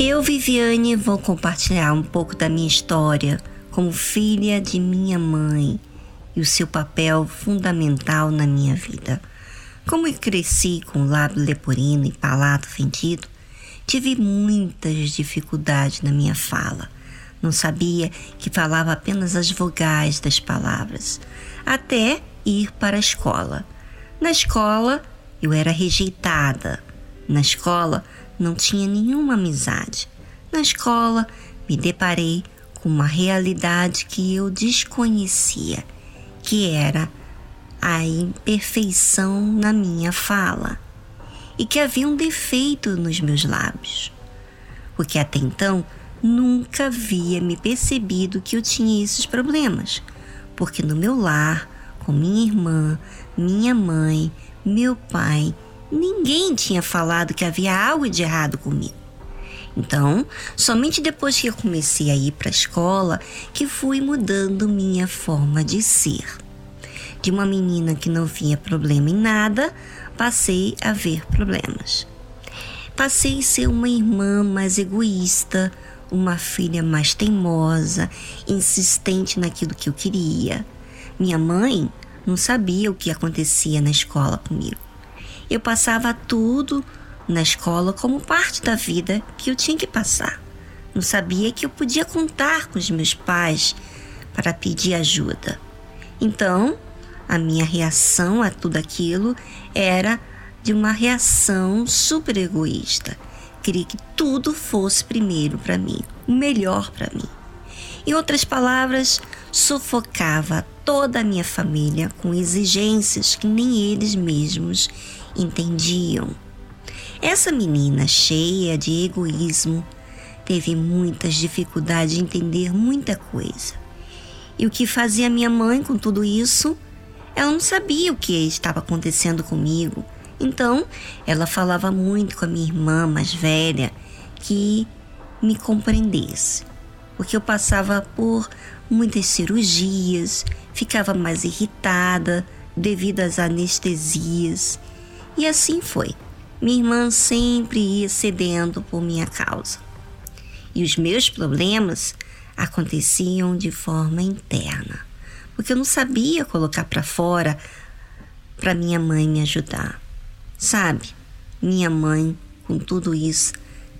Eu, Viviane, vou compartilhar um pouco da minha história como filha de minha mãe e o seu papel fundamental na minha vida. Como eu cresci com lábio leporino e palato fendido, tive muitas dificuldades na minha fala. Não sabia que falava apenas as vogais das palavras, até ir para a escola. Na escola, eu era rejeitada. Na escola, não tinha nenhuma amizade. Na escola, me deparei com uma realidade que eu desconhecia, que era a imperfeição na minha fala e que havia um defeito nos meus lábios, porque até então nunca havia me percebido que eu tinha esses problemas, porque no meu lar, com minha irmã, minha mãe, meu pai, ninguém tinha falado que havia algo de errado comigo. Então, somente depois que eu comecei a ir para a escola que fui mudando minha forma de ser. De uma menina que não via problema em nada, passei a ver problemas. Passei a ser uma irmã mais egoísta, uma filha mais teimosa, insistente naquilo que eu queria. Minha mãe não sabia o que acontecia na escola comigo. Eu passava tudo na escola como parte da vida que eu tinha que passar. Não sabia que eu podia contar com os meus pais para pedir ajuda. Então, a minha reação a tudo aquilo era de uma reação super egoísta. Queria que tudo fosse primeiro para mim, o melhor para mim. Em outras palavras, sufocava toda a minha família com exigências que nem eles mesmos entendiam. Essa menina cheia de egoísmo teve muitas dificuldades de entender muita coisa. E o que fazia minha mãe com tudo isso? Ela não sabia o que estava acontecendo comigo. Então, ela falava muito com a minha irmã mais velha que me compreendesse, porque eu passava por muitas cirurgias, ficava mais irritada devido às anestesias. E assim foi. Minha irmã sempre ia cedendo por minha causa. E os meus problemas aconteciam de forma interna, porque eu não sabia colocar para fora para minha mãe me ajudar. Sabe, minha mãe, com tudo isso,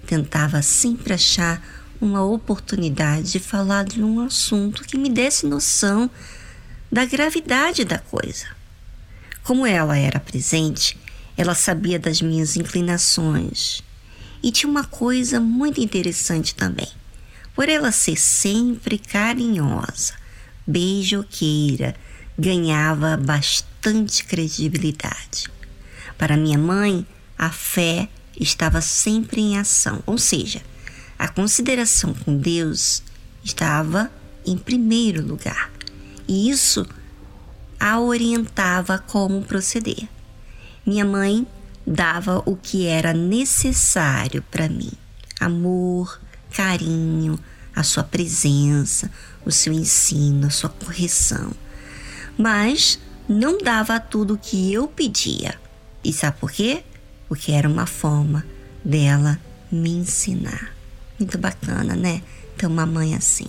tentava sempre achar uma oportunidade de falar de um assunto que me desse noção da gravidade da coisa. Como ela era presente, ela sabia das minhas inclinações. E tinha uma coisa muito interessante também. Por ela ser sempre carinhosa, beijoqueira, ganhava bastante credibilidade. Para minha mãe, a fé estava sempre em ação, ou seja, a consideração com Deus estava em primeiro lugar. E isso a orientava como proceder. Minha mãe dava o que era necessário para mim: amor, carinho, a sua presença, o seu ensino, a sua correção. Mas não dava tudo o que eu pedia. E sabe por quê? Porque era uma forma dela me ensinar. Muito bacana, né? Ter uma mãe assim.